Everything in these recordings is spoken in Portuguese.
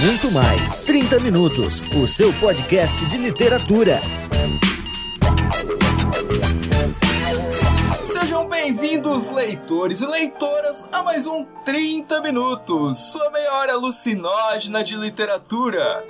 muito mais. 30 Minutos, o seu podcast de literatura. Sejam bem-vindos, leitores e leitoras, a mais um 30 Minutos, sua meia hora alucinógena de literatura.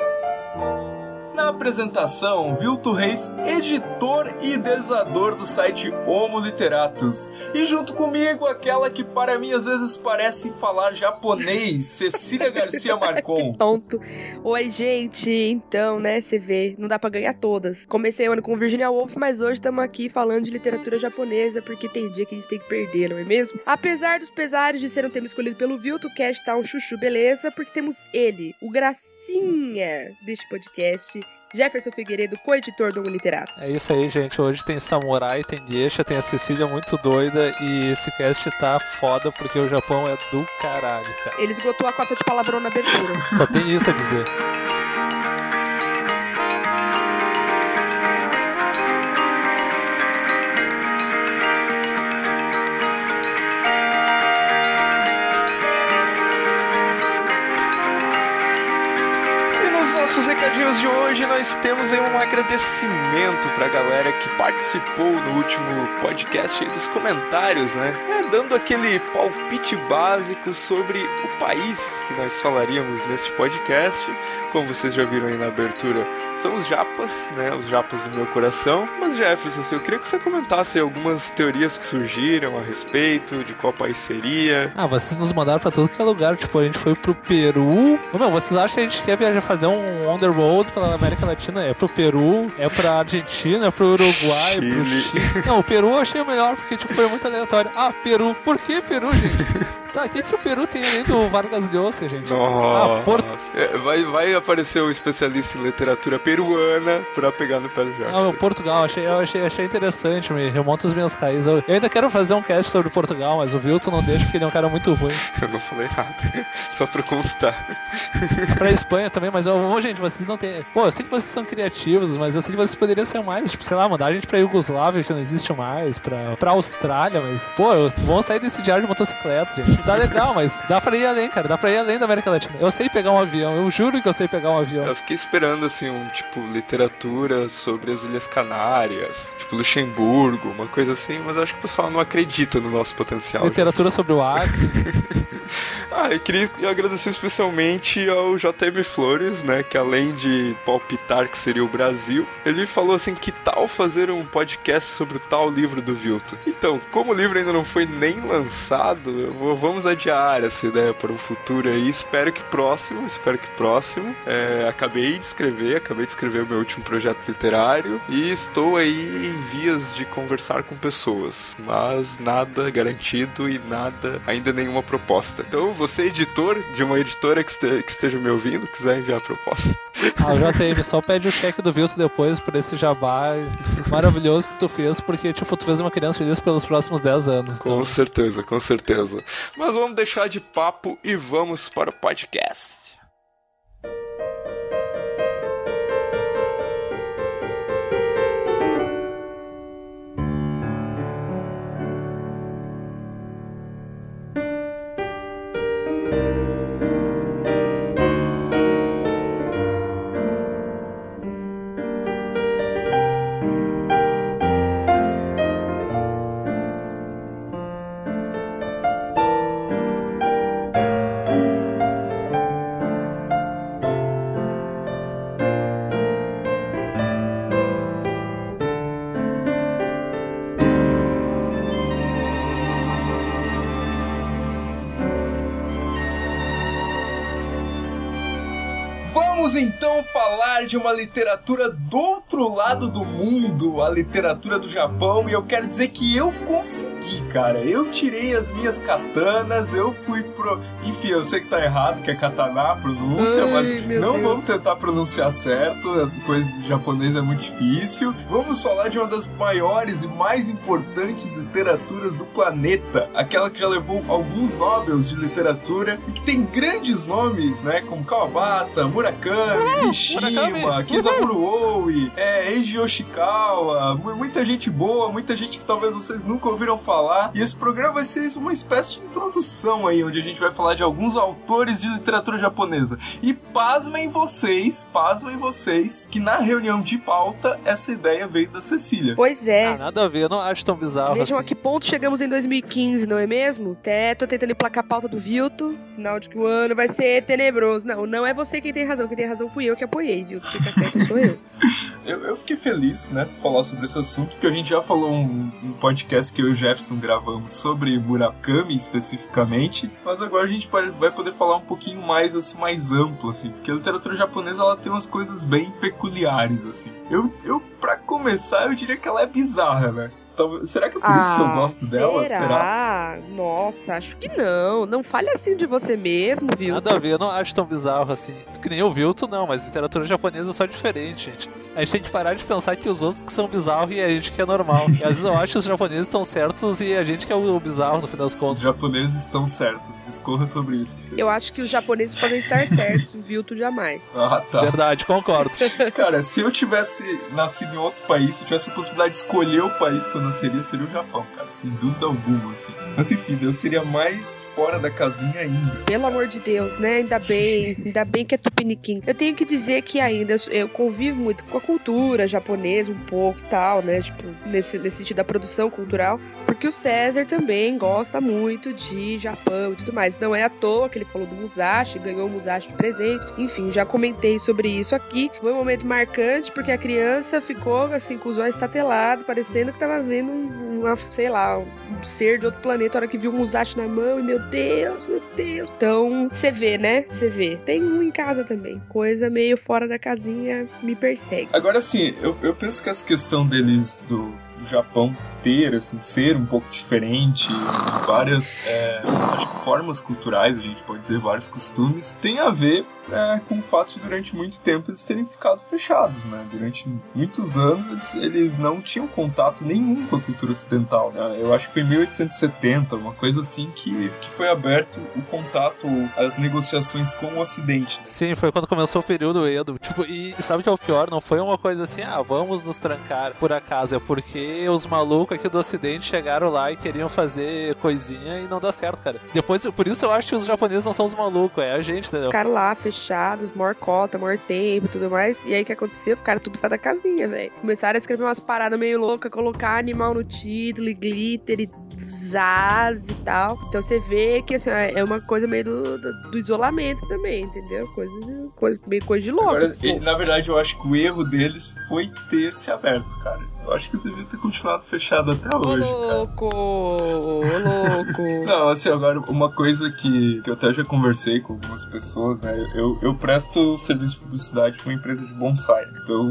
Na apresentação, Vilto Reis, editor e idealizador do site Homo Literatus. E junto comigo, aquela que para mim às vezes parece falar japonês, Cecília Garcia Marcon. que tonto. Oi, gente. Então, né, você vê, não dá pra ganhar todas. Comecei o ano com Virginia Woolf, mas hoje estamos aqui falando de literatura japonesa, porque tem dia que a gente tem que perder, não é mesmo? Apesar dos pesares de ser um tema escolhido pelo Vilto, o cast tá um chuchu beleza, porque temos ele, o gracinha deste podcast, Jefferson Figueiredo, co-editor do Literato. É isso aí, gente. Hoje tem Samurai, tem Geisha, tem a Cecília muito doida e esse cast tá foda porque o Japão é do caralho, cara. Ele esgotou a cota de palavrão na abertura. Só tem isso a dizer. recadinhos de hoje nós temos aí um agradecimento pra galera que participou no último podcast aí dos comentários, né? É, dando aquele palpite básico sobre o país que nós falaríamos neste podcast. Como vocês já viram aí na abertura, são os japas, né? Os japas do meu coração. Mas Jefferson, assim, eu queria que você comentasse algumas teorias que surgiram a respeito de qual país seria. Ah, vocês nos mandaram pra tudo que é lugar. Tipo, a gente foi pro Peru. Não, vocês acham que a gente quer viajar fazer um on road pela América Latina? É pro Peru, é pra Argentina, é pro Uruguai, Chile. pro Chile. Não, o Peru eu achei o melhor porque tipo, foi muito aleatório. Ah, Peru. Por que Peru, gente? Tá, o que, que o Peru tem além do Vargas Llosa, gente? Nossa. Ah, Porto. É, vai, vai aparecer um especialista em literatura peruana pra pegar no pé do Ah, Jefferson. o Portugal, achei, eu achei, achei interessante, me remonta as minhas raízes. Eu, eu ainda quero fazer um cast sobre Portugal, mas o Vilton não deixa porque ele é um cara muito ruim. Eu não falei nada, só pra constar. pra Espanha também, mas eu, gente, vocês não têm. Pô, eu sei que vocês são criativos, mas eu sei que vocês poderiam ser mais, tipo, sei lá, mandar a gente pra Iugoslávia, que não existe mais, pra, pra Austrália, mas, pô, vamos sair desse diário de motocicleta, gente. Dá legal, mas dá pra ir além, cara, dá pra ir além da América Latina. Eu sei pegar um avião, eu juro que eu sei pegar um avião. Eu fiquei esperando, assim, um tipo, literatura sobre as Ilhas Canárias, tipo, Luxemburgo, uma coisa assim, mas eu acho que o pessoal não acredita no nosso potencial. Literatura sobre o Acre. Ah, eu queria agradecer especialmente ao JM Flores, né, que além de palpitar que seria o Brasil, ele falou assim, que tal fazer um podcast sobre o tal livro do Vilton? Então, como o livro ainda não foi nem lançado, vou- vamos adiar essa ideia para um futuro aí, espero que próximo, espero que próximo. É, acabei de escrever, acabei de escrever o meu último projeto literário e estou aí em vias de conversar com pessoas, mas nada garantido e nada, ainda nenhuma proposta. Então, você editor de uma editora que, este- que esteja me ouvindo, quiser enviar proposta. Ah, JM, só pede o cheque do Vilton depois por esse jabá maravilhoso que tu fez, porque, tipo, tu fez uma criança feliz pelos próximos 10 anos. Com Então. certeza, com certeza. Mas vamos deixar de papo e vamos para o podcast. Vamos então falar de uma literatura do outro lado do mundo, a literatura do Japão, e eu quero dizer que eu consegui, cara. Eu tirei as minhas katanas, eu fui pro. Enfim, eu sei que tá errado, que é katana a pronúncia, Ai, mas não Deus. vamos tentar pronunciar certo, essa coisa de japonês é muito difícil. Vamos falar de uma das maiores e mais importantes literaturas do planeta, aquela que já levou alguns Nobels de literatura e que tem grandes nomes, né, como Kawabata, Murakami, Mishima, Murakami. Kizaburo Oe, é, Eiji mu- muita gente boa, muita gente que talvez vocês nunca ouviram falar. E esse programa vai ser uma espécie de introdução aí, onde a gente vai falar de alguns autores de literatura japonesa. E pasmem vocês, pasmem vocês, que na reunião de pauta essa ideia veio da Cecília. Pois é. Ah, nada a ver, eu não acho tão bizarro Vejam assim. a que ponto chegamos em 2015, não é mesmo? Até tô tentando emplacar a pauta do Vilto, sinal de que o ano vai ser tenebroso. Não, não é você quem tem razão, quem tem razão fui eu que apoiei, Vilto. Fica certo, sou eu. Eu, eu fiquei feliz, né, falar sobre esse assunto, porque a gente já falou um, um podcast que eu e o Jefferson gravamos sobre Murakami especificamente, mas agora a gente vai poder falar um pouquinho mais, assim, mais amplo, assim, porque a literatura japonesa, ela tem umas coisas bem peculiares, assim. Eu, eu pra começar, eu diria que ela é bizarra, né? Talvez- será que é por isso que eu gosto dela? Será? será? Nossa, acho que não. Não fale assim de você mesmo, Vilto. Nada a ver, eu não acho tão bizarro assim. Que nem o Vilto, não, mas literatura japonesa é só diferente, gente. A gente tem que parar de pensar que os outros que são bizarros e a gente que é normal. E às vezes eu acho que os japoneses estão certos e a gente que é o bizarro no fim das Os contas. japoneses estão certos, discorra sobre isso. Cês. Eu acho que os japoneses podem estar certos, o Vilto jamais. Ah, tá. Verdade, concordo. Cara, se eu tivesse nascido em outro país, se eu tivesse a possibilidade de escolher o país que eu nasceria, seria o Japão, cara, sem dúvida alguma, assim. Mas enfim, eu seria mais fora da casinha ainda. Pelo amor de Deus, né? Ainda bem, ainda bem que é tupiniquim. Eu tenho que dizer que ainda eu, eu convivo muito com a cultura japonesa, um pouco e tal, né? Tipo, nesse, nesse sentido da produção cultural. Porque o César também gosta muito de Japão e tudo mais. Não é à toa que ele falou do Musashi, ganhou o Musashi de presente. Enfim, já comentei sobre isso aqui. Foi um momento marcante porque a criança ficou assim com os olhos estatelados, parecendo que tava vendo um- uma, sei lá, um ser de outro planeta a hora que viu o Musashi na mão e meu Deus, meu Deus. Então, você vê, né? Você vê. Tem um em casa também. Coisa meio fora da casinha me persegue. Agora, assim, eu, eu penso que essa questão deles, do, do Japão ter, assim, ser um pouco diferente, várias é, formas culturais, a gente pode dizer, vários costumes, tem a ver é, com o fato de durante muito tempo eles terem ficado fechados, né? Durante muitos anos eles, eles não tinham contato nenhum com a cultura ocidental, né? Eu acho que foi em 1870, uma coisa assim, que, que foi aberto o contato, as negociações com o Ocidente. Sim, foi quando começou o período Edo. Tipo, e sabe o que é o pior? Não foi uma coisa assim, ah, vamos nos trancar por acaso. É porque os malucos aqui do ocidente chegaram lá e queriam fazer coisinha e não dá certo, cara. Depois, por isso eu acho que os japoneses não são os malucos, é a gente, entendeu? Ficaram lá fechados, maior cota, maior tempo e tudo mais. E aí o que aconteceu? Ficaram tudo fora da casinha, velho. Começaram a escrever umas paradas meio loucas, colocar animal no título, e glitter e zaz e tal. Então você vê que assim, é uma coisa meio do, do, do isolamento também, entendeu? Coisa, de- coisa meio coisa de louco. Agora, e, povo. na verdade, eu acho que o erro deles foi ter se aberto, cara. Eu acho que devia ter continuado fechado até Ô hoje, cara. louco, ô louco. Não, assim, agora, uma coisa que, que eu até já conversei com algumas pessoas, né? Eu, eu presto serviço de publicidade pra uma empresa de bonsai. Então,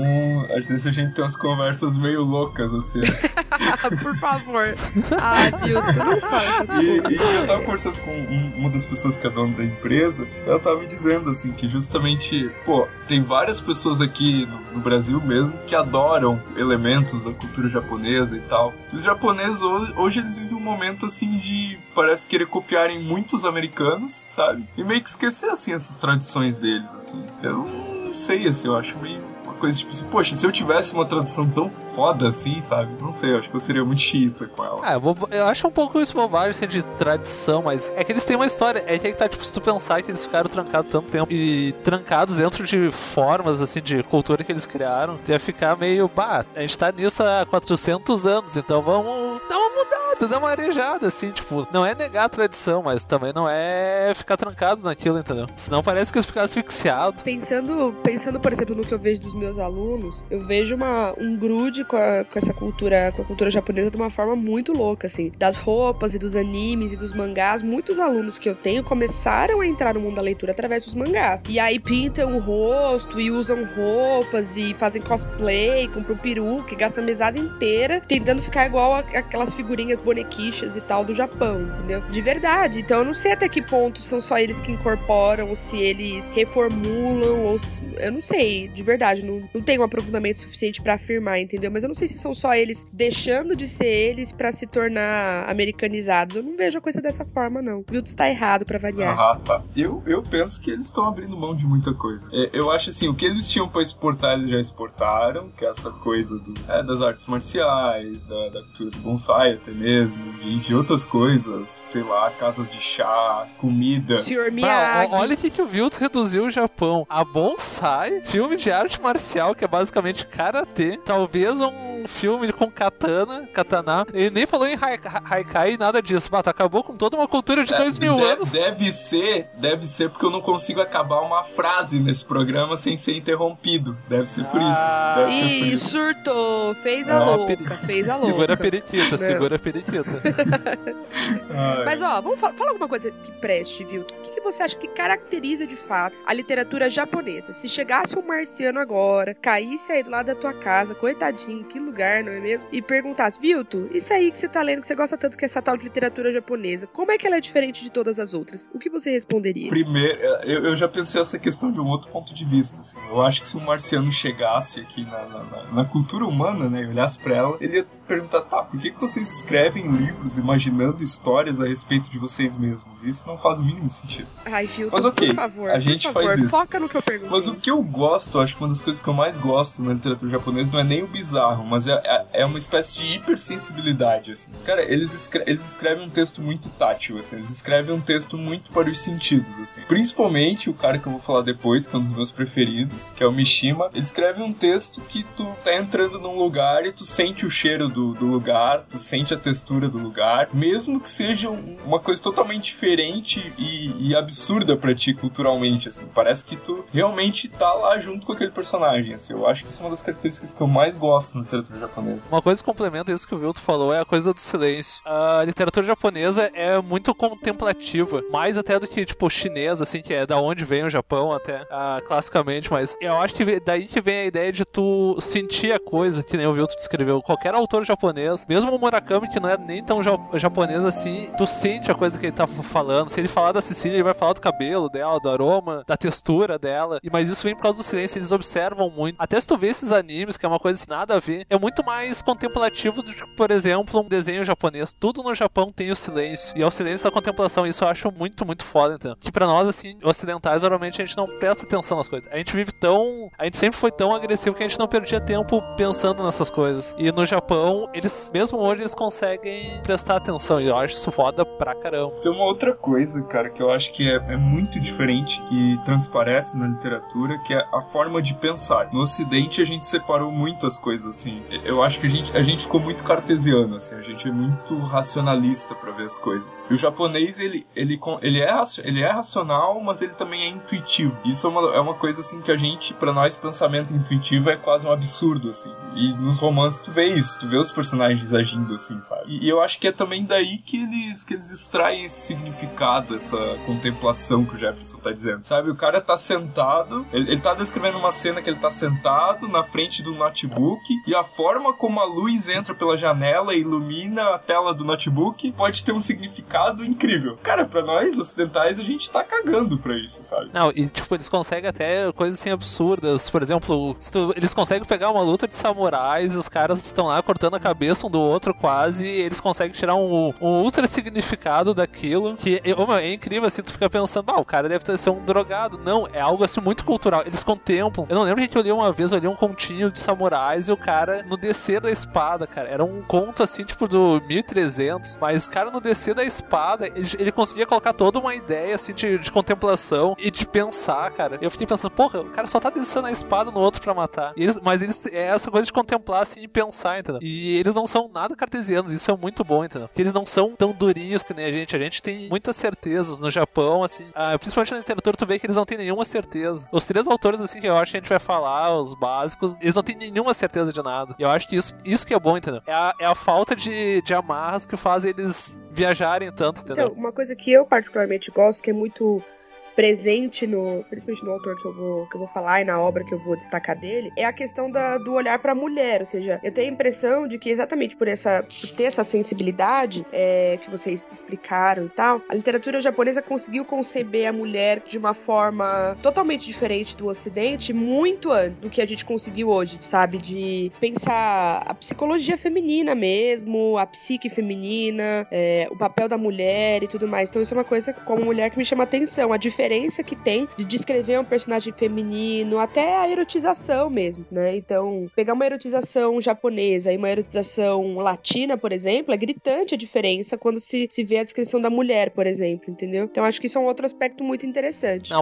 às vezes a gente tem umas conversas meio loucas, assim. Por favor. Ah, viu? Tu não E, e eu tava conversando com um- uma das pessoas que é dona da empresa, ela tava me dizendo assim que justamente, pô, tem várias pessoas aqui no, no Brasil mesmo que adoram elementos cultura japonesa e tal. Os japoneses hoje, eles vivem um momento assim de parece querer copiarem muitos americanos, sabe? E meio que esquecer assim essas tradições deles assim. Eu não sei assim, eu acho meio coisa tipo assim, poxa, se eu tivesse uma tradução tão foda assim, sabe? Não sei, eu acho que eu seria muito chita com ela. Ah, eu, vou- eu acho um pouco isso bobagem assim, de tradição, mas é que eles têm uma história. É que, é que tá, tipo, se tu pensar que eles ficaram trancados tanto tempo e trancados dentro de formas, assim, de cultura que eles criaram, ia ficar meio, bah, a gente tá nisso há 400 anos, então vamos dar uma dar uma arejada, assim, tipo, não é negar a tradição, mas também não é ficar trancado naquilo, entendeu? Senão parece que eles ficaram asfixiados. Pensando, pensando, por exemplo, no que eu vejo dos meus alunos, eu vejo uma, um grude com, a- com essa cultura, com a cultura japonesa de uma forma muito louca, assim. Das roupas e dos animes e dos mangás, muitos alunos que eu tenho começaram a entrar no mundo da leitura através dos mangás. E aí pintam o rosto e usam roupas e fazem cosplay, compram peruca gastam a mesada inteira tentando ficar igual aquelas figurinhas bonequichas e tal do Japão, entendeu? De verdade. Então eu não sei até que ponto são só eles que incorporam, ou se eles reformulam, ou se... eu não sei, de verdade. Não, não tenho um aprofundamento suficiente para afirmar, entendeu? Mas eu não sei se são só eles deixando de ser eles para se tornar americanizados. Eu não vejo a coisa dessa forma, não. Viu? Tu está errado para variar. Ah, tá. Eu, eu penso que eles estão abrindo mão de muita coisa. É, eu acho assim, o que eles tinham para exportar, eles já exportaram, que é essa coisa do, é, das artes marciais, da, da cultura do bonsai até mesmo, de, de, outras coisas, sei lá, casas de chá, comida. Senhor Miyagi. olha o que, que o Vilto reduziu o Japão. A bonsai, filme de arte marcial, que é basicamente karatê, talvez um filme com katana, katana. Ele nem falou em haikai e nada disso. Bato, acabou com toda uma cultura de é, dois mil deve, anos. Deve ser, deve ser porque eu não consigo acabar uma frase nesse programa sem ser interrompido. Deve ser por isso. Ah. Deve ser por isso. surtou. Fez a louca. Peri... Fez a louca. Segura a periquita, não. segura a periquita. Mas ó, vamos falar, fala alguma coisa que preste, viu? O que, que você acha que caracteriza de fato a literatura japonesa? Se chegasse um marciano agora, caísse aí do lado da tua casa, coitadinho, que lugar, não é mesmo? E perguntasse, Vilto, isso aí que você tá lendo, que você gosta tanto que é essa tal de literatura japonesa, como é que ela é diferente de todas as outras? O que você responderia? Primeiro, eu, eu já pensei essa questão de um outro ponto de vista. Assim. Eu acho que se um marciano chegasse aqui na, na, na cultura humana, né, e olhasse pra ela, ele ia perguntar, tá, por que, que vocês escrevem livros imaginando histórias a respeito de vocês mesmos? Isso não faz o mínimo sentido. Ai, Vilto, Mas ok, por favor, a gente favor, faz isso. Foca no que eu pergunto. Mas o que eu gosto, acho que uma das coisas que eu mais gosto na literatura japonesa não é nem o bizarro, mas é, é, é uma espécie de hipersensibilidade, assim. Cara, eles, escre eles escrevem um texto muito tátil, assim, eles escrevem um texto muito para os sentidos, assim. Principalmente o cara que eu vou falar depois, que é um dos meus preferidos, que é o Mishima, ele escreve um texto que tu tá entrando num lugar e tu sente o cheiro do, do lugar, tu sente a textura do lugar, mesmo que seja uma coisa totalmente diferente e, e absurda para ti culturalmente, assim. Parece que tu realmente tá lá junto com aquele personagem, assim. Eu acho que isso é uma das características que eu mais gosto na literatura japonesa. Uma coisa que complementa isso que o Vilto falou é a coisa do silêncio. A literatura japonesa é muito contemplativa, mais até do que, tipo, chinesa, assim, que é da onde vem o Japão até, uh, classicamente, mas eu acho que daí que vem a ideia de tu sentir a coisa, que nem o Vilto descreveu. Qualquer autor japonês, mesmo o Murakami, que não é nem tão japonês assim, tu sente a coisa que ele tá falando. Se ele falar da Cecília, ele vai falar do cabelo dela, do aroma, da textura dela. E Mas isso vem por causa do silêncio, eles observam muito. Até se tu vê esses animes, que é uma coisa assim, nada a ver, é muito mais contemplativo do que, por exemplo, um desenho japonês. Tudo no Japão tem o silêncio. E é o silêncio da contemplação. Isso eu acho muito, muito foda, então. Que pra nós, assim, ocidentais, geralmente a gente não presta atenção nas coisas. A gente vive tão. A gente sempre foi tão agressivo que a gente não perdia tempo pensando nessas coisas. E no Japão, eles, mesmo hoje, eles conseguem prestar atenção. E eu acho isso foda pra caramba. Tem uma outra coisa, cara, que eu acho que é, é muito diferente e transparece na literatura, que é a forma de pensar. No Ocidente, a gente separou muito as coisas, assim. Eu acho que a gente, a gente ficou muito cartesiano, assim. A gente é muito racionalista para ver as coisas. E o japonês, ele, ele, ele, é, ele é racional, mas ele também é intuitivo. Isso é uma, é uma coisa, assim, que a gente, para nós, pensamento intuitivo é quase um absurdo, assim. E nos romances tu vê isso, tu vê os personagens agindo assim, sabe? E, e eu acho que é também daí que eles, que eles extraem esse significado, essa contemplação que o Jefferson tá dizendo, sabe? O cara tá sentado, ele, ele tá descrevendo uma cena que ele tá sentado na frente do notebook e a forma como a luz entra pela janela e ilumina a tela do notebook pode ter um significado incrível. Cara, para nós ocidentais a gente tá cagando pra isso, sabe? Não, e tipo, eles conseguem até coisas assim absurdas. Por exemplo, tu, eles conseguem pegar uma luta de samurais os caras estão lá cortando a cabeça um do outro quase e eles conseguem tirar um, um ultra significado daquilo que é, é incrível assim, tu fica pensando, ah, o cara deve ter, ser um drogado. Não, é algo assim muito cultural. Eles contemplam. Eu não lembro que eu li uma vez, eu li um continho de samurais e o cara no descer da espada, cara, era um conto assim, tipo do 1300, mas cara no descer da espada, ele, ele conseguia colocar toda uma ideia assim de, de, contemplação e de pensar, cara. Eu fiquei pensando, porra, o cara só tá descendo a espada no outro para matar. Eles, mas eles é essa coisa de contemplar assim e pensar, entendeu? E eles não são nada cartesianos, isso é muito bom, entendeu? Porque eles não são tão durinhos que nem a gente. A gente tem muitas certezas no Japão, assim, ah, principalmente na literatura, tu vê que eles não têm nenhuma certeza. Os três autores, assim, que eu acho que a gente vai falar, os básicos, eles não têm nenhuma certeza de nada. Eu acho que isso, isso que é bom, entendeu? É a, é a falta de, de amarras que faz eles viajarem tanto, entendeu? Então, uma coisa que eu particularmente gosto, que é muito presente no, principalmente no autor que eu vou que eu vou falar e na obra que eu vou destacar dele, é a questão da, do olhar para a mulher, ou seja, eu tenho a impressão de que exatamente por essa por ter essa sensibilidade é, que vocês explicaram e tal, a literatura japonesa conseguiu conceber a mulher de uma forma totalmente diferente do Ocidente, muito antes do que a gente conseguiu hoje, sabe? De pensar a psicologia feminina mesmo, a psique feminina, é, o papel da mulher e tudo mais. Então, isso é uma coisa como mulher que me chama atenção, a diferença que tem de descrever um personagem feminino, até a erotização mesmo, né? Então, pegar uma erotização japonesa e uma erotização latina, por exemplo, é gritante a diferença quando se, se vê a descrição da mulher, por exemplo, entendeu? Então, acho que isso é um outro aspecto muito interessante. Não,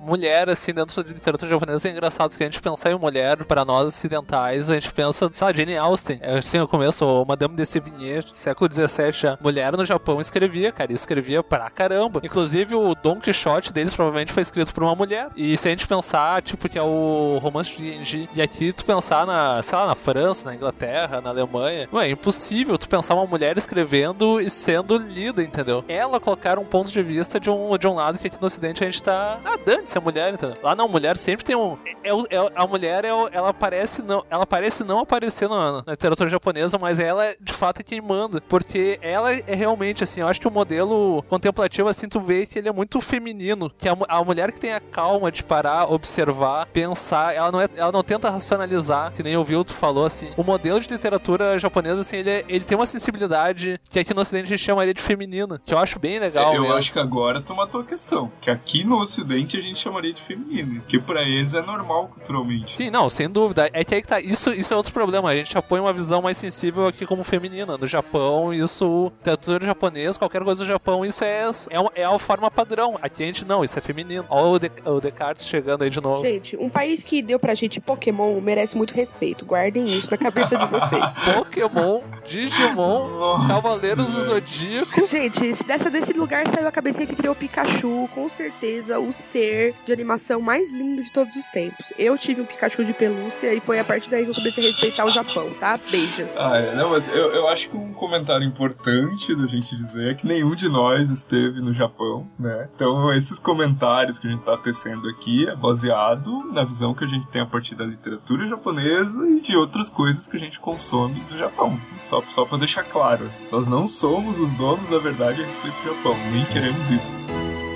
mulher, assim, dentro da literatura japonesa é engraçado que a gente pensar em mulher, para nós ocidentais, a gente pensa, lá, Jane Austen. É, assim, no começo, Madame de Sévigné, século XVII já. Mulher no Japão escrevia, cara, e escrevia pra caramba. Inclusive, o Don Quixote deles provavelmente foi escrito por uma mulher. E se a gente pensar, tipo, que é o romance de Genji, e aqui tu pensar na, sei lá, na França, na Inglaterra, na Alemanha, não é impossível tu pensar uma mulher escrevendo e sendo lida, entendeu? Ela colocar um ponto de vista de um, de um lado que aqui no ocidente a gente tá nadando se a mulher, entendeu? Lá não, mulher sempre tem um. É, é, a mulher, é, ela parece não, ela parece não aparecer na, na, literatura japonesa, mas ela de fato é quem manda. Porque ela é realmente, assim, eu acho que o modelo contemplativo, assim, tu vê que ele é muito feminino. Que a, a mulher que tem a calma de parar, observar, pensar, ela não, é, ela não tenta racionalizar, que nem o Vilto falou, assim. O modelo de literatura japonesa, assim, ele, é, ele tem uma sensibilidade que aqui no ocidente a gente chamaria de feminina, que eu acho bem legal. É, eu mesmo. acho que agora tu matou a questão. Que aqui no ocidente a gente chamaria de feminino. Que pra eles é normal culturalmente. Sim, não, sem dúvida. É que aí que tá. Isso, isso é outro problema. A gente já põe uma visão mais sensível aqui como feminina. No Japão, isso. Literatura japonesa, qualquer coisa do Japão, isso é, é, é a forma padrão. Aqui a gente não, isso é feminino. Olha o, De, o Descartes chegando aí de novo. Gente, um país que deu pra gente Pokémon merece muito respeito. Guardem isso na cabeça de vocês. Pokémon, Digimon, Nossa. Cavaleiros do Zodíaco. Gente, se dessa desse lugar saiu a cabecinha que criou o Pikachu, com certeza o ser de animação mais lindo de todos os tempos. Eu tive um Pikachu de pelúcia e foi a partir daí que eu comecei a respeitar o Japão, tá? Beijos. Ah, é. Não, mas eu, eu acho que um comentário importante da gente dizer é que nenhum de nós esteve no Japão, né? Então, esses comentários que a gente tá tecendo aqui é baseado na visão que a gente tem a partir da literatura japonesa e de outras coisas que a gente consome do Japão. Só, só pra deixar claro, assim, nós não somos os donos da verdade a respeito do Japão, nem queremos isso. Assim.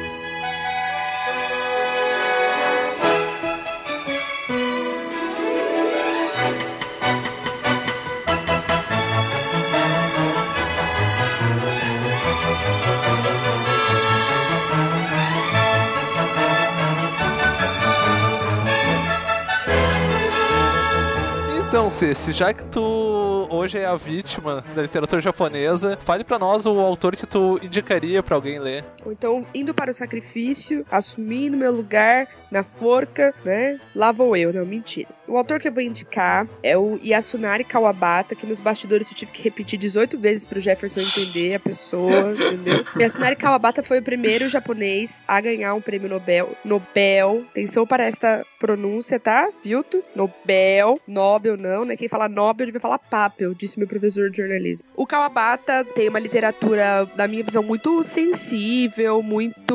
Ceci, já que tu hoje é a vítima da literatura japonesa, fale para nós o autor que tu indicaria para alguém ler. Então, indo para o sacrifício, assumindo meu lugar na forca, né? Lá vou eu, não, mentira. O autor que eu vou indicar é o Yasunari Kawabata, que nos bastidores eu tive que repetir 18 vezes pro Jefferson entender a pessoa, entendeu? Yasunari Kawabata foi o primeiro japonês a ganhar um prêmio Nobel. Nobel, atenção para esta pronúncia, tá? Vilto? Nobel, Nobel não, né? Quem fala Nobel deve falar Papel, disse meu professor de jornalismo. O Kawabata tem uma literatura, na minha visão, muito sensível, muito.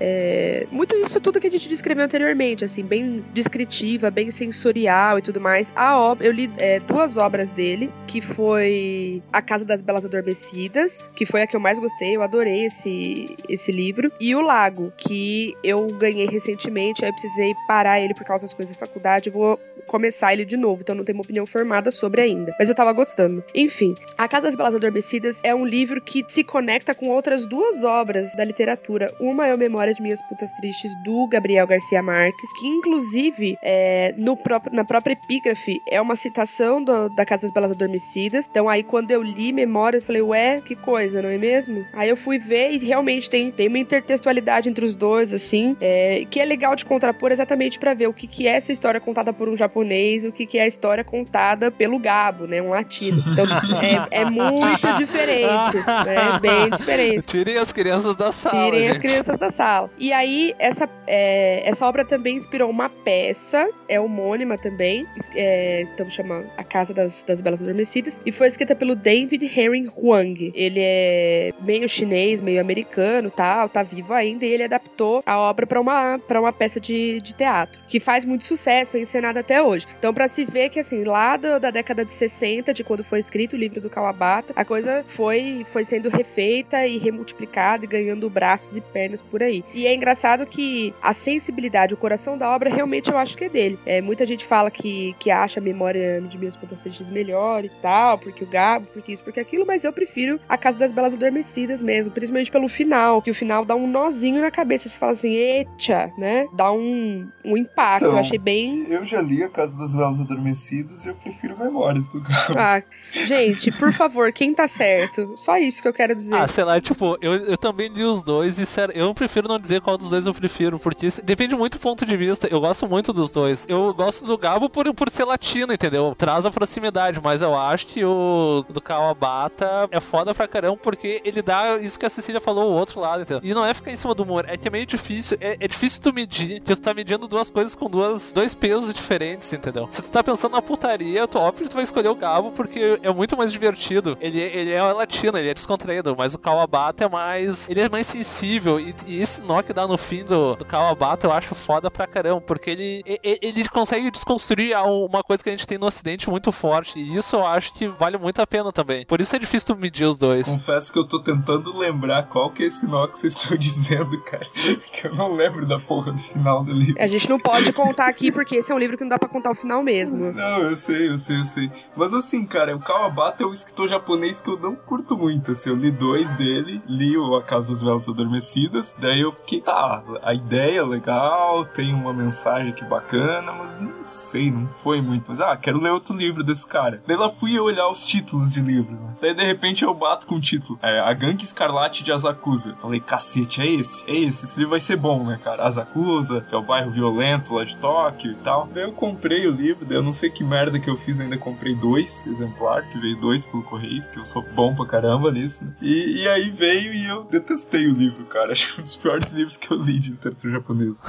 É, muito isso tudo que a gente descreveu anteriormente, assim, bem descritiva, bem sensorial e tudo mais. A obra, eu li é, duas obras dele, que foi A Casa das Belas Adormecidas, que foi a que eu mais gostei, eu adorei esse, esse livro, e O Lago, que eu ganhei recentemente, aí eu precisei parar ele por causa das coisas da faculdade, eu vou começar ele de novo, então não tenho uma opinião formada sobre ainda. Mas eu tava gostando. Enfim, A Casa das Belas Adormecidas é um livro que se conecta com outras duas obras da literatura. Uma é o Memória de Minhas Putas Tristes, do Gabriel Garcia Marques, que inclusive é, no próprio, na própria epígrafe é uma citação do, da Casa das Belas Adormecidas. Então aí quando eu li Memória, eu falei, ué, que coisa, não é mesmo? Aí eu fui ver e realmente tem, tem uma intertextualidade entre os dois, assim, é, que é legal de contrapor exatamente para ver o que, que é essa história contada por um japonês japonês o que, que é a história contada pelo Gabo, né? Um latino. Então é, é muito diferente. É bem diferente. Tirem as crianças da sala. Tirem gente. as crianças da sala. E aí, essa, é, essa obra também inspirou uma peça, é homônima também, é, então chama A Casa das, das Belas Adormecidas, e foi escrita pelo David Henry Huang. Ele é meio chinês, meio americano, tal, tá vivo ainda, e ele adaptou a obra para uma, pra uma peça de, de teatro, que faz muito sucesso, é encenada até hoje. Então, para se ver que, assim, lá do- da década de 60, de quando foi escrito o livro do Kawabata, a coisa foi, foi sendo refeita e remultiplicada e ganhando braços e pernas por aí. E é engraçado que a sensibilidade, o coração da obra, realmente eu acho que é dele. É, muita gente fala que, que acha a memória de minhas Pontas melhor e tal, porque o Gabo, porque isso, porque aquilo, mas eu prefiro a Casa das Belas Adormecidas mesmo, principalmente pelo final, que o final dá um nozinho na cabeça. Você fala assim, eita, né? Dá um, um impacto. Então, eu achei bem. Eu já li A Casa das Velas Adormecidas e eu prefiro Memórias do Gabo. Ah, gente, por favor, quem tá certo? Só isso que eu quero dizer. Ah, sei lá, tipo, eu, eu também li os dois e sério, eu prefiro não dizer qual dos dois eu prefiro, porque isso depende muito do ponto de vista. Eu gosto muito dos dois. Eu gosto do Gabo por, por ser latino, entendeu? Traz a proximidade, mas eu acho que o do Kawabata é foda pra caramba, porque ele dá isso que a Cecília falou, o outro lado, entendeu? E não é ficar em cima do humor, é que é meio difícil, é, é difícil tu medir, que tu tá medindo duas coisas com duas, dois pesos diferentes, entendeu? Se tu tá pensando na putaria, tu, óbvio que tu vai escolher o Gabo, porque é muito mais divertido. Ele, ele é latino, ele é descontraído, mas o Kawabata é mais. Ele é mais sensível. E, e esse nó que dá no fim do, do Kawabata eu acho foda pra caramba, porque ele, e- ele consegue desconstruir uma coisa que a gente tem no ocidente muito forte. E isso eu acho que vale muito a pena também. Por isso é difícil tu medir os dois. Confesso que eu tô tentando lembrar qual que é esse nó que vocês estão dizendo, cara. Que eu não lembro da porra do final do livro. A gente não pode contar aqui, porque esse é um livro que não dá pra contar o final mesmo. Não, eu sei, eu sei, eu sei. Mas assim, cara, o Kawabata é um escritor japonês que eu não curto muito. Assim, eu li dois dele, li o A Casa das Velas Adormecidas. Daí eu fiquei, tá, a ideia é legal, tem uma mensagem aqui bacana, mas não sei, não foi muito. Mas, ah, quero ler outro livro desse cara. Daí lá fui olhar os títulos de livros, né? Daí de repente eu bato com o título: é, A Gangue Escarlate de Asakusa. Falei, cacete, é esse? É esse? Esse livro vai ser bom, né, cara? Asakusa, que é o bairro violento lá de Tóquio e tal. Daí eu comprei o livro, daí eu não sei que merda que eu fiz, ainda comprei dois exemplares, que veio dois pelo correio, porque eu sou bom pra caramba nisso. né? E, e aí veio e eu detestei o livro, cara. Acho que é um dos piores livros que eu li de literatura japonesa.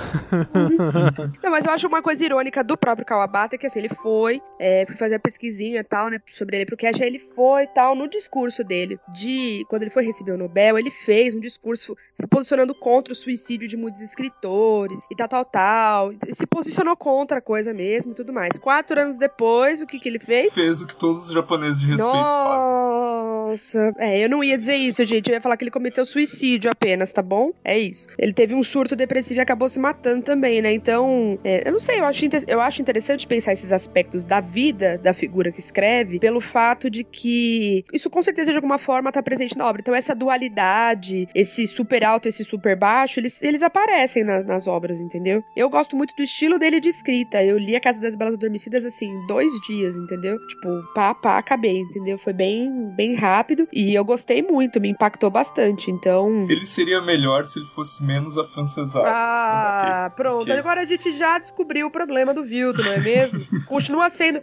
Não, mas eu acho uma coisa irônica do próprio Kawabata, que assim, ele foi, é, fui fazer a pesquisinha e tal, né, sobre ele pro Cash, aí ele foi e tal, no discurso dele, de, quando ele foi receber o Nobel, ele fez um discurso se posicionando contra o suicídio de muitos escritores e tal, tal, tal, se posicionou contra a coisa mesmo e tudo mais. Quatro anos depois, o que que ele fez? Fez o que todos os japoneses de respeito fazem. Nossa, é, eu não ia dizer isso, gente. Eu ia falar que ele cometeu suicídio apenas, tá bom? É isso. Ele teve um surto depressivo e acabou se matando também, né? Então, é, eu não sei, eu acho, eu acho interessante pensar esses aspectos da vida da figura que escreve, pelo fato de que isso com certeza de alguma forma tá presente na obra. Então, essa dualidade, esse super alto, esse super baixo, eles, eles aparecem na- nas obras, entendeu? Eu gosto muito do estilo dele de escrita. Eu li A Casa das Belas Adormecidas assim, dois dias, entendeu? Tipo, pá, pá, acabei, entendeu? Foi bem, bem rápido e eu gostei muito, me impactou bastante. Então. Ele seria melhor se ele fosse menos afrancesado. Ah, Mas ok, pronto. ok. Agora a gente já descobriu o problema do Vilton, não é mesmo? Continua sendo.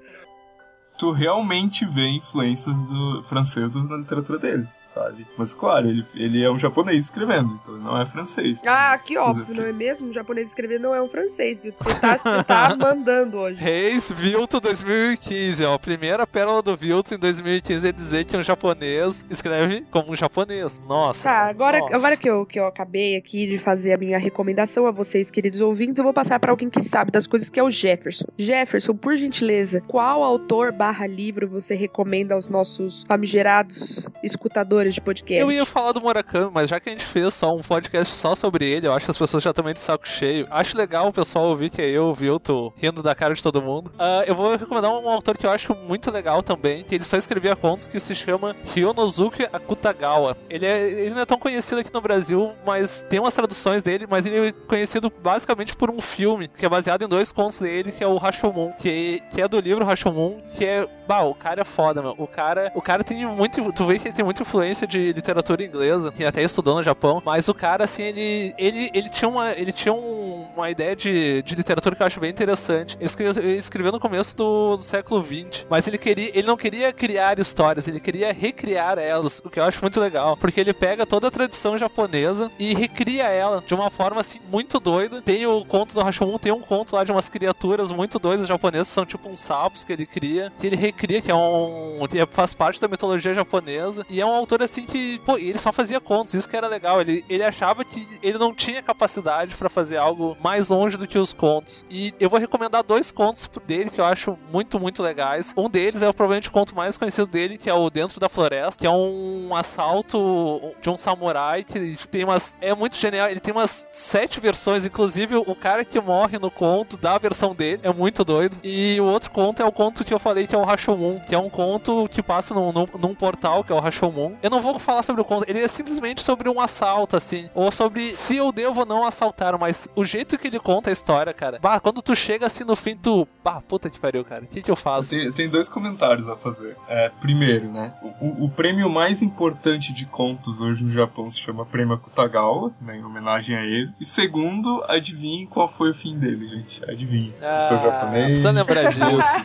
tu realmente vê influências do, francesas na literatura dele, sabe? Mas claro, ele, ele é um japonês escrevendo, então ele não é francês. Ah, Mas- que óbvio, não é mesmo? Um japonês escrever não é um francês, viu? Você tá, você tá mandando hoje. Reis Vilto 2015, ó. A primeira pérola do Vilto em 2015 é dizer que um japonês escreve como um japonês. Nossa. Tá, agora, nossa. agora que, eu, que eu acabei aqui de fazer a minha recomendação a vocês, queridos ouvintes, eu vou passar pra alguém que sabe das coisas, que é o Jefferson. Jefferson, por gentileza, qual autor barra livro você recomenda aos nossos famigerados escutadores de podcast? Eu ia falar do Murakami, mas já que a gente fez só um podcast só sobre ele, eu acho que as pessoas já meio de saco cheio. Acho legal o pessoal ouvir que é eu, o Vilto, rindo da cara de todo mundo. Ah, eu vou recomendar um autor que eu acho muito legal também, que ele só escrevia contos, que se chama Ryonosuke Akutagawa. Ele, é, ele não é tão conhecido aqui no Brasil, mas tem umas traduções dele, mas ele é conhecido basicamente por um filme, que é baseado em dois contos dele, que é o Rashomon, que, que é do livro Rashomon, que é... Bah, o cara é foda, meu. O cara, o cara tem muito... Tu vê que ele tem muita influência influência de literatura inglesa e até estudou no Japão, mas o cara, assim, ele, ele, ele tinha, uma, ele tinha um, uma ideia de, de literatura que eu acho bem interessante. Ele escreveu, ele escreveu no começo do, do século XX, mas ele, queria, ele não queria criar histórias, ele queria recriar elas, o que eu acho muito legal, porque ele pega toda a tradição japonesa e recria ela de uma forma, assim, muito doida. Tem o conto do Rashomon, tem um conto lá de umas criaturas muito doidas japonesas, são tipo uns sapos que ele cria, que ele recria, que é um. que faz parte da mitologia japonesa. E é um autor assim que, pô, ele só fazia contos, isso que era legal. Ele, ele achava que ele não tinha capacidade para fazer algo mais longe do que os contos. E eu vou recomendar dois contos dele que eu acho muito, muito legais. Um deles é provavelmente o conto mais conhecido dele, que é o Dentro da Floresta, que é um assalto de um samurai que tem umas. É muito genial. Ele tem umas sete versões, inclusive o cara que morre no conto da versão dele é muito doido. E o outro conto é o conto que eu falei que é o Rashomon, que é um conto que passa num, num, num portal que é o Rashomon. Eu não vou falar sobre o conto, ele é simplesmente sobre um assalto, assim, ou sobre se eu devo ou não assaltar, mas o jeito que ele conta a história, cara. Bah, quando tu chega assim no fim, tu. Bah, puta que pariu, cara. O que, que eu faço? Tem, tem dois comentários a fazer. É, primeiro, né? O, o, prêmio mais importante de contos hoje no Japão se chama Prêmio Akutagawa, né? Em homenagem a ele. E segundo, adivinhe qual foi o fim dele, gente. Adivinhe. Escritor ah, japonês. Precisa lembrar disso.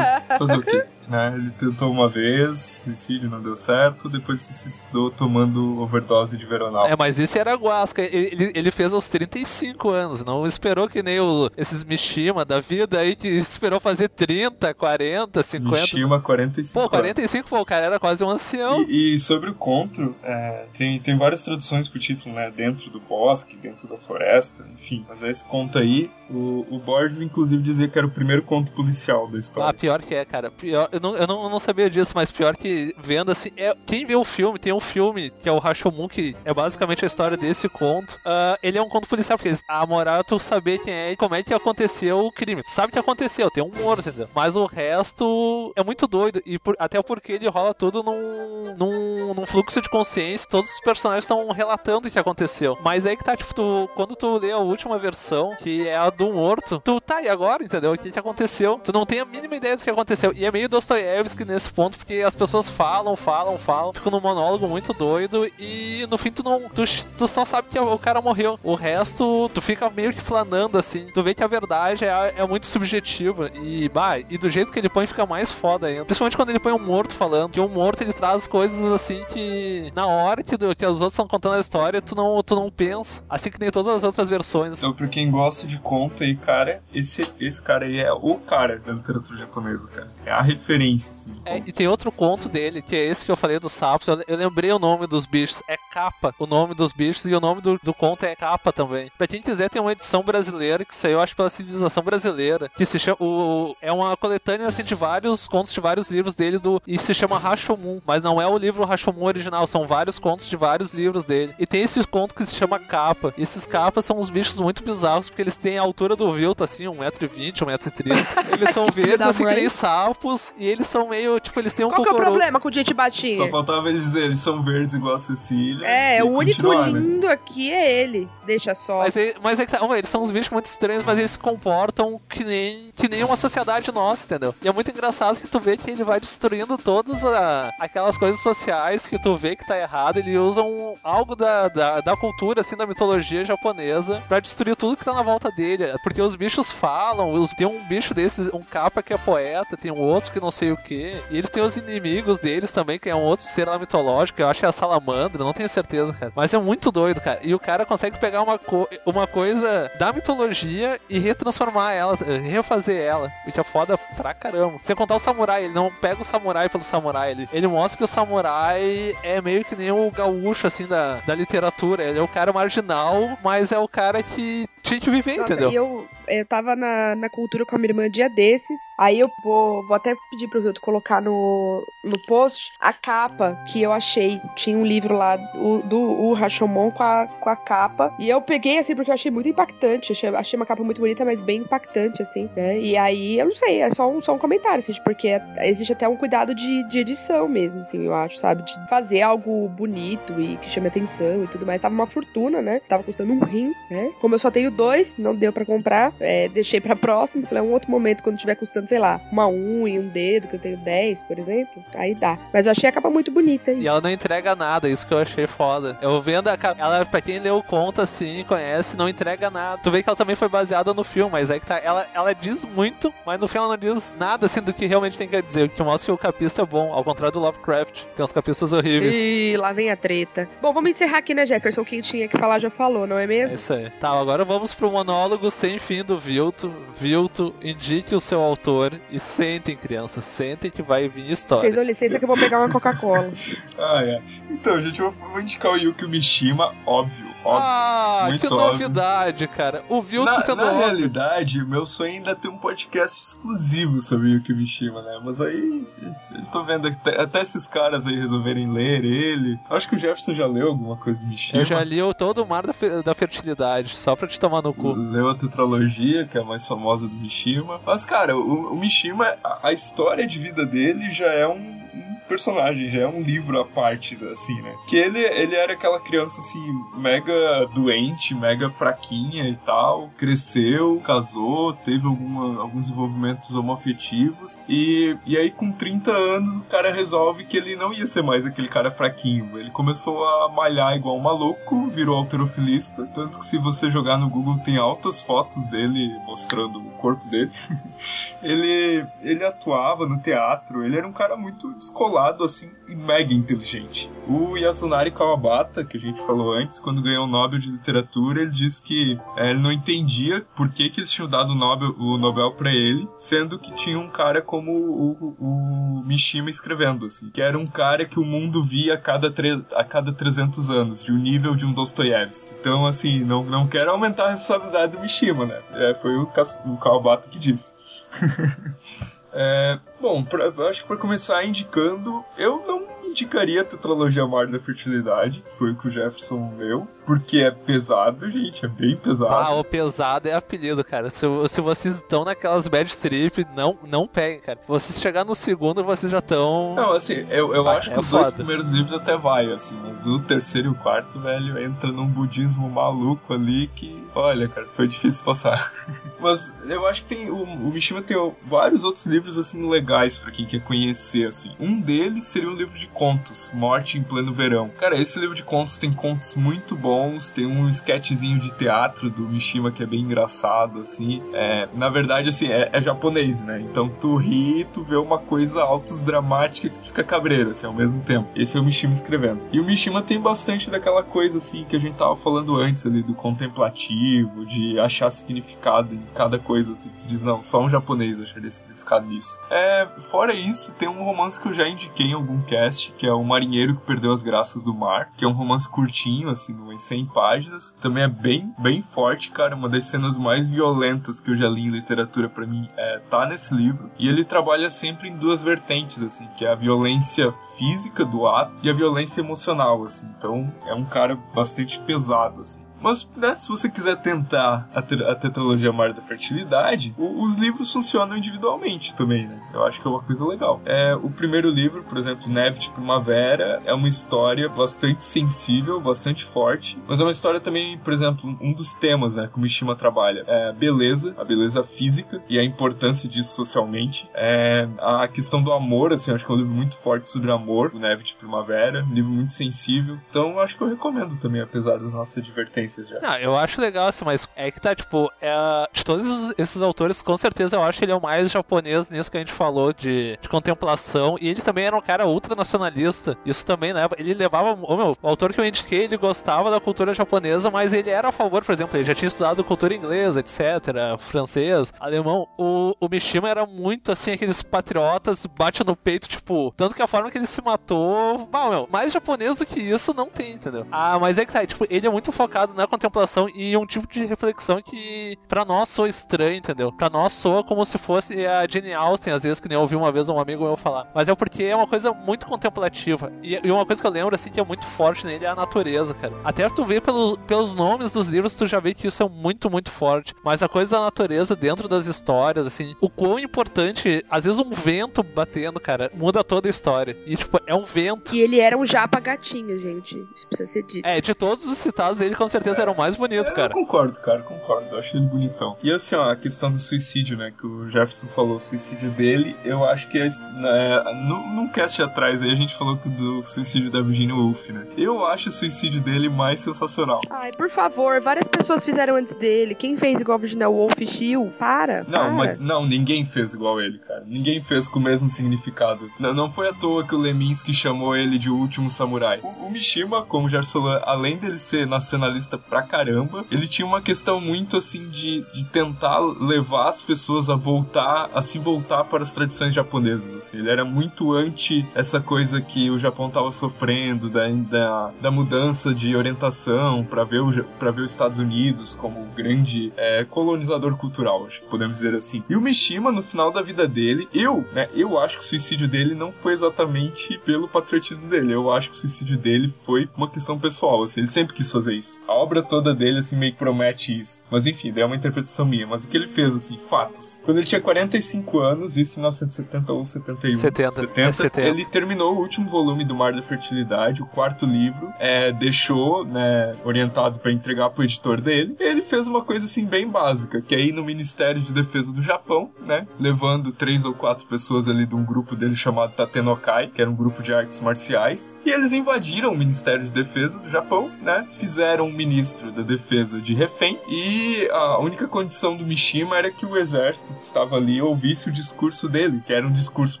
Fazer o quê? Né? Ele tentou uma vez, suicídio, não deu certo, depois se suicidou tomando overdose de veronal. É, mas esse era Guasca, ele, ele fez aos 35 anos, não esperou que nem o, esses Mishima da vida aí que esperou fazer 30, 40, 50. Mishima, 45. Pô, 45, pô, o cara era quase um ancião. E, e sobre o conto, é, tem, tem várias traduções pro título, né? Dentro do bosque, dentro da floresta, enfim. Mas esse conto aí, o, o Borges, inclusive, dizia que era o primeiro conto policial da história. Ah, pior que é, cara. Pior, eu não, eu não, eu não sabia disso, mas pior que vendo assim. É, quem vê o filme, tem um filme que é o Rashomon, que é basicamente a história desse conto. Uh, ele é um conto policial, porque a moral é tu saber quem é e como é que aconteceu o crime. Tu sabe que aconteceu, tem um morto, entendeu? Mas o resto é muito doido. E por, até porque ele rola tudo num, num, num, fluxo de consciência. Todos os personagens estão relatando o que aconteceu. Mas aí que tá, tipo, tu, quando tu lê a última versão, que é a do morto, tu tá, e agora, entendeu? O que, que aconteceu? Tu não tem a mínima ideia do que aconteceu. E é meio Dostoiévski nesse ponto, porque as pessoas falam, falam, falam, ficam num monólogo muito doido e no fim tu não. Tu, tu só sabe que o cara morreu. O resto, tu fica meio que flanando assim. Tu vê que a verdade é, é muito subjetiva. E, bah, e do jeito que ele põe fica mais foda ainda. Principalmente quando ele põe um morto falando. Que o morto ele traz coisas assim que na hora que, que os outros estão contando a história, tu não, tu não pensa. Assim que nem todas as outras versões. Então, pra quem gosta de conto aí, cara, esse, esse cara aí é o cara da literatura japonesa, cara. É a referência, assim. É, e tem outro conto dele, que é esse que eu falei dos sapos. Eu, eu, lembrei o nome dos bichos. É capa o nome dos bichos e o nome do, do conto é capa também. Pra quem quiser, tem uma edição brasileira que saiu, acho, pela civilização brasileira. Que se chama. O, é uma coletânea assim, de vários contos de vários livros dele do, e se chama Rashomon. Mas não é o livro Rashomon original, são vários contos de vários livros dele. E tem esses contos que se chama capa. E esses capas são uns bichos muito bizarros, porque eles têm a altura do Vilto, assim, 1,20m, 1,30m. Eles são verdes, assim, que nem sapos. E eles são meio, tipo, eles têm um Qual que é o problema com o gente batinha? Só faltava eles dizer, eles são verdes igual a Cecília. É, o único né? lindo né? aqui é ele. Deixa só. Mas, mas é que tá, eles são uns bichos muito estranhos, mas eles se comportam que nem, que nem uma sociedade nossa, entendeu? E é muito engraçado que tu vê que ele vai destruindo todas a, aquelas coisas sociais que tu vê que tá errado. Ele usa um, algo da, da, da cultura, assim, da mitologia japonesa pra destruir tudo que tá na volta dele. Porque os bichos falam, os, tem um bicho desses, um capa que é poeta, tem um outro que não sei o que. E eles têm os inimigos deles também, que é um outro ser lá mitológico, eu acho que é a salamandra, não tenho certeza, cara. Mas é muito doido, cara. E o cara consegue pegar uma, co uma coisa da mitologia e retransformar ela, refazer ela. O que é foda pra caramba. Sem contar o samurai, ele não pega o samurai pelo samurai, ele, ele mostra que o samurai é meio que nem o gaúcho, assim, da, da literatura. Ele é o cara marginal, mas é o cara que tinha que viver, Nossa, entendeu? E eu, eu tava na, na cultura com a minha irmã dia desses. Aí eu vou, vou até pedir pro Vilto colocar no, no post a capa que eu achei. Tinha um livro lá do, do o Rashomon com a, com a capa. E eu peguei assim porque eu achei muito impactante. Achei, achei uma capa muito bonita, mas bem impactante, assim, né? E aí, eu não sei, é só um, só um comentário, assim, porque existe até um cuidado de, de edição mesmo, assim, eu acho, sabe? De fazer algo bonito e que chame atenção e tudo mais. Tava uma fortuna, né? Tava custando um rim, né? Como eu só tenho dois, não deu para comprar. É, deixei pra próxima. Falei, é um outro momento quando tiver custando, sei lá, uma unha, um dedo, que eu tenho 10, por exemplo. Aí dá. Mas eu achei a capa muito bonita. Aí. E ela não entrega nada, isso que eu achei foda. Eu vendo a capa. Ela, pra quem leu conta assim, conhece, não entrega nada. Tu vê que ela também foi baseada no filme, mas é que tá. Ela, ela diz muito, mas no filme ela não diz nada assim do que realmente tem que dizer. O que mostra que o capista é bom, ao contrário do Lovecraft. Tem uns capistas horríveis. E lá vem a treta. Bom, vamos encerrar aqui, né, Jefferson? Quem tinha que falar já falou, não é É mesmo? isso aí. Tá, agora vamos pro monólogo sem fim do Vilto. Vilto, indique o seu autor e sentem, crianças. Sentem que vai vir Vocês história. dão licença que eu vou pegar uma Coca-Cola. Ah, é. Então, gente, eu vou indicar o Yukio Mishima, óbvio. óbvio. Ah, que óbvio. novidade, cara. O Vilto Na, sendo na óbvio. realidade, o meu sonho ainda é ter um podcast exclusivo sobre o Yukio Mishima, né? Mas aí, eu tô vendo até, até esses caras aí resolverem ler ele. Acho que o Jefferson já leu alguma coisa do Mishima. Eu já li o todo o mar da, da fertilidade, só pra te tomar no cu. Leu a tetralogia, que é a mais famosa do Mishima. Mas, cara, o, o Mishima, a, a história de vida dele já é um personagem, já é um livro à parte, assim, né? Que ele, ele era aquela criança, assim, mega doente, mega fraquinha e tal. Cresceu, casou, teve alguma, alguns envolvimentos homoafetivos. E, e aí, com 30 anos, o cara resolve que ele não ia ser mais aquele cara fraquinho. Ele começou a malhar igual um maluco, virou alterofilista. Tanto que se você jogar no Google, tem altas fotos dele mostrando o corpo dele. ele, ele atuava no teatro, ele era um cara muito descolado, assim, e mega inteligente. O Yasunari Kawabata, que a gente falou antes, quando ganhou o Nobel de Literatura, ele disse que é, ele não entendia por que, que eles tinham dado o Nobel, o Nobel para ele, sendo que tinha um cara como o, o Mishima escrevendo, assim, que era um cara que o mundo via a cada, tre- a cada 300 anos, de um nível de um Dostoiévski. Então, assim, não, não quero aumentar a responsabilidade do Mishima, né? É, foi o, o Kawabata que disse. É, bom, pra- acho que pra começar indicando, eu não indicaria a tetralogia Mar da Fertilidade, que foi o que o Jefferson leu, porque é pesado, gente, é bem pesado. Ah, o pesado é apelido, cara. Se, se vocês estão naquelas bad trip, não, não peguem, cara. Se vocês chegar no segundo, vocês já estão. Não, assim, eu, eu Ah, acho é que os dois foda. primeiros livros até vai, assim, mas o terceiro e o quarto, velho, entra num budismo maluco ali que, olha, cara, foi difícil passar. mas eu acho que tem, o, o Mishima tem vários outros livros, assim, legais pra quem quer conhecer, assim. Um deles seria um livro de contos, Morte em Pleno Verão. Cara, esse livro de contos tem contos muito bons, tem um sketchzinho de teatro do Mishima que é bem engraçado, assim. É, na verdade, assim, é, é japonês, né? Então tu ri e tu vê uma coisa altos dramática que tu fica cabreiro, assim, ao mesmo tempo. Esse é o Mishima escrevendo. E o Mishima tem bastante daquela coisa, assim, que a gente tava falando antes ali, do contemplativo, de achar significado em cada coisa, assim. Tu diz, não, só um japonês acharia significado nisso. É, fora isso, tem um romance que eu já indiquei em algum cast, que é O Marinheiro que Perdeu as Graças do Mar, que é um romance curtinho, assim, umas 100 páginas. Também é bem, bem forte, cara. Uma das cenas mais violentas que eu já li em literatura para mim é, tá nesse livro. E ele trabalha sempre em duas vertentes, assim, que é a violência física do ato e a violência emocional, assim. Então é um cara bastante pesado, assim. Mas, né, se você quiser tentar a, a tetralogia Mar da Fertilidade, o- os livros funcionam individualmente também, né? Eu acho que é uma coisa legal. É, o primeiro livro, por exemplo, Neve de Primavera, é uma história bastante sensível, bastante forte, mas é uma história também, por exemplo, um dos temas, né, que o Mishima trabalha é a beleza, a beleza física e a importância disso socialmente. É, a questão do amor, assim, acho que é um livro muito forte sobre amor, o Neve de Primavera, um livro muito sensível. Então, acho que eu recomendo também, apesar das nossas advertências já. Não, eu acho legal assim, mas é que tá, tipo, é, de todos esses- autores, com certeza eu acho que ele é o mais japonês nisso que a gente falou de, de contemplação. E ele também era um cara ultra nacionalista. Isso também, né? Ele levava. Meu, o autor que eu indiquei, ele gostava da cultura japonesa, mas ele era a favor, por exemplo, ele já tinha estudado cultura inglesa, etc., francês, alemão. O, o Mishima era muito assim, aqueles patriotas, bate no peito, tipo, tanto que a forma que ele se matou. Meu, mais japonês do que isso não tem, entendeu? Ah, mas é que tá, tipo, ele é muito focado na contemplação e um tipo de reflexão que pra nós soa estranho, entendeu? Pra nós soa como se fosse a Jane Austen, às vezes, que nem eu ouvi uma vez um amigo meu falar. Mas é porque é uma coisa muito contemplativa. E, e uma coisa que eu lembro, assim, que é muito forte nele é a natureza, cara. Até tu vê pelos, pelos nomes dos livros, tu já vê que isso é muito, muito forte. Mas a coisa da natureza dentro das histórias, assim, o quão importante, às vezes um vento batendo, cara, muda toda a história. E, tipo, é um vento. E ele era um japa gatinho, gente. Isso precisa ser dito. É, de todos os citados, ele com certeza certeza era o mais bonito, Eu cara. concordo, cara, concordo. Eu achei ele bonitão. E assim, ó, a questão do suicídio, né? Que o Jefferson falou, o suicídio dele, eu acho que é, né, num, num cast atrás aí a gente falou que do suicídio da Virginia Woolf, né? Eu acho o suicídio dele mais sensacional. Ai, por favor, várias pessoas fizeram antes dele. Quem fez igual Virginia Woolf e Shield? Para. Não, para. mas não, ninguém fez igual ele, cara. Ninguém fez com o mesmo significado. Não, não foi à toa que o Leminski chamou ele de o último samurai. O, o Mishima, como já falou, além dele ser nacionalista pra caramba, ele tinha uma questão muito assim de, de tentar levar as pessoas a voltar, a se voltar para as tradições japonesas. assim. Ele era muito anti essa coisa que o Japão tava sofrendo, da, da, da mudança de orientação para ver, o, pra ver os Estados Unidos como grande é, colonizador cultural, acho que podemos dizer assim. E o Mishima, no final da vida dele, eu, né, eu acho que o suicídio dele não foi exatamente pelo patriotismo dele. Eu acho que o suicídio dele foi uma questão pessoal, assim, ele sempre quis fazer isso. A obra toda dele, assim, meio que promete isso. Mas enfim, daí é uma interpretação minha. Mas o que ele fez, assim, fatos. Quando ele tinha 45 anos, isso em 1970 ou 71. 70, é 70. Ele terminou o último volume do Mar da Fertilidade, o quarto livro, é, deixou, né, orientado para entregar pro editor dele. E ele fez uma coisa, assim, bem básica, que é ir no Ministério de Defesa do Japão, né, levando três ou quatro pessoas ali de um grupo dele chamado Tatenokai, que era um grupo de artes marciais, e eles invadiram o Ministério de Defesa do Japão, né, fizeram um ministro da defesa de refém, e a única condição do Mishima era que o exército que estava ali ouvisse o discurso dele, que era um discurso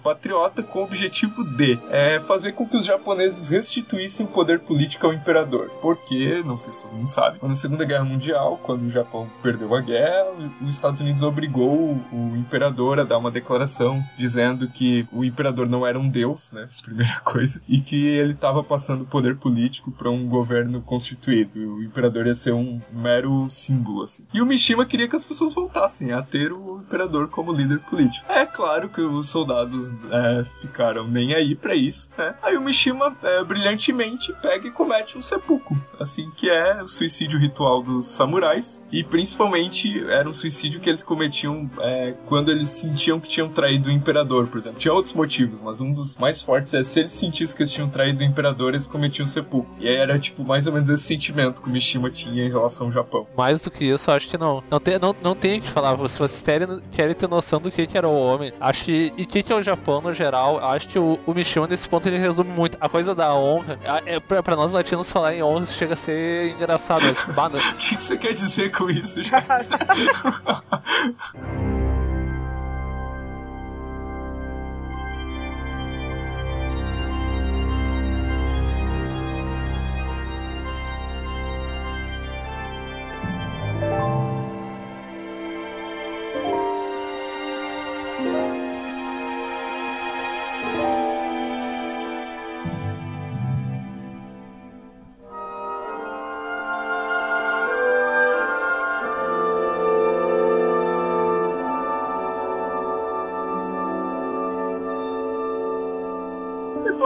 patriota com o objetivo de é, fazer com que os japoneses restituíssem o poder político ao imperador. Porque, não sei se todo mundo sabe, na Segunda Guerra Mundial, quando o Japão perdeu a guerra, os Estados Unidos obrigou o imperador a dar uma declaração dizendo que o imperador não era um deus, né? Primeira coisa, e que ele estava passando o poder político para um governo constituído. O imperador ia ser um mero símbolo, assim. E o Mishima queria que as pessoas voltassem a ter o imperador como líder político. É claro que os soldados é, ficaram nem aí para isso, né? Aí o Mishima, é, brilhantemente, pega e comete um seppuku, assim, que é o suicídio ritual dos samurais, e principalmente era um suicídio que eles cometiam é, quando eles sentiam que tinham traído o imperador, por exemplo. Tinha outros motivos, mas um dos mais fortes é se eles sentissem que eles tinham traído o imperador, eles cometiam seppuku. E aí era, tipo, mais ou menos esse sentimento que o Mishima tinha em relação ao Japão. Mais do que isso, eu acho que não. Não tem, não, não tem o que falar. Se vocês querem, querem ter noção do que, que era o homem, acho que. E o que, que é o Japão no geral, acho que o, o Mishima, nesse ponto, ele resume muito. A coisa da honra. É, pra, pra nós latinos falar em honra chega a ser engraçado. Mas, O que que você quer dizer com isso,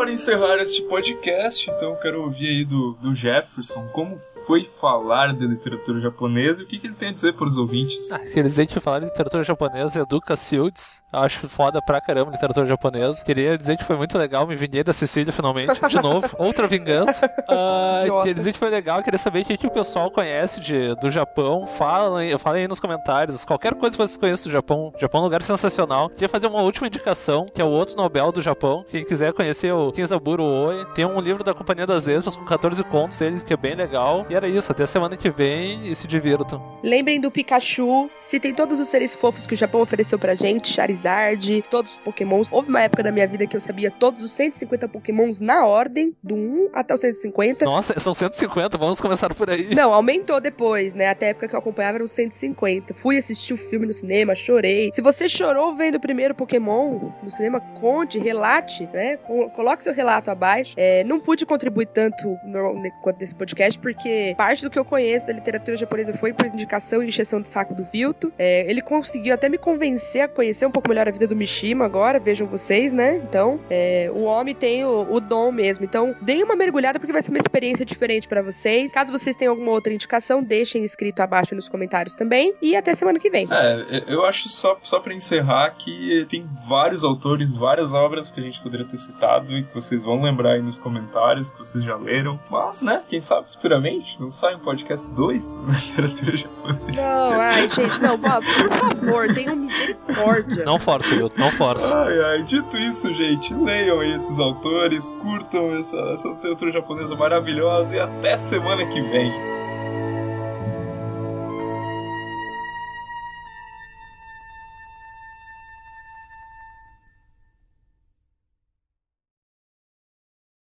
para encerrar este podcast, então eu quero ouvir aí do, do Jefferson como foi falar de literatura japonesa e o que, que ele tem a dizer para os ouvintes. Ah, Queria dizer que falar de literatura japonesa educa Sildes. Acho foda pra caramba literatura japonesa. Queria dizer que foi muito legal, me vinguei da Cecília finalmente, de novo. Outra vingança. Idiota. queria dizer que foi legal, queria saber o que, que o pessoal conhece de, do Japão. Falem, falem aí nos comentários. Qualquer coisa que vocês conheçam do Japão. Japão é um lugar sensacional. Queria fazer uma última indicação, que é o outro Nobel do Japão. Quem quiser conhecer o Kenzaburo Oi, tem um livro da Companhia das Letras com 14 contos deles, que é bem legal. E era isso, até semana que vem e se divirtam. Lembrem do Pikachu, citem todos os seres fofos que o Japão ofereceu pra gente, Charizard, todos os pokémons. Houve uma época da minha vida que eu sabia todos os 150 pokémons na ordem, do 1 até o 150. Nossa, são 150, vamos começar por aí. Não, aumentou depois, né? Até a época que eu acompanhava eram os 150. Fui assistir o filme no cinema, chorei. Se você chorou vendo o primeiro Pokémon no cinema, conte, relate, né? Co- Coloque seu relato abaixo. É, não pude contribuir tanto no- quanto nesse podcast, porque parte do que eu conheço da literatura japonesa foi por indicação e encheção de saco do Vilto. É, ele conseguiu até me convencer a conhecer um pouco melhor a vida do Mishima agora, vejam vocês, né? Então, é, o homem tem o, o dom mesmo. Então, deem uma mergulhada porque vai ser uma experiência diferente pra vocês. Caso vocês tenham alguma outra indicação, deixem escrito abaixo nos comentários também. E até semana que vem. É, eu acho só, só para encerrar que tem vários autores, várias obras que a gente poderia ter citado e que vocês vão lembrar aí nos comentários, que vocês já leram. Mas, né, quem sabe futuramente não sai um podcast 2 na literatura japonesa. Não, ai, gente, não, por favor, tenham misericórdia. Não força, viu? Não força. Ai, ai, dito isso, gente, leiam esses autores, curtam essa, essa literatura japonesa maravilhosa e até semana que vem.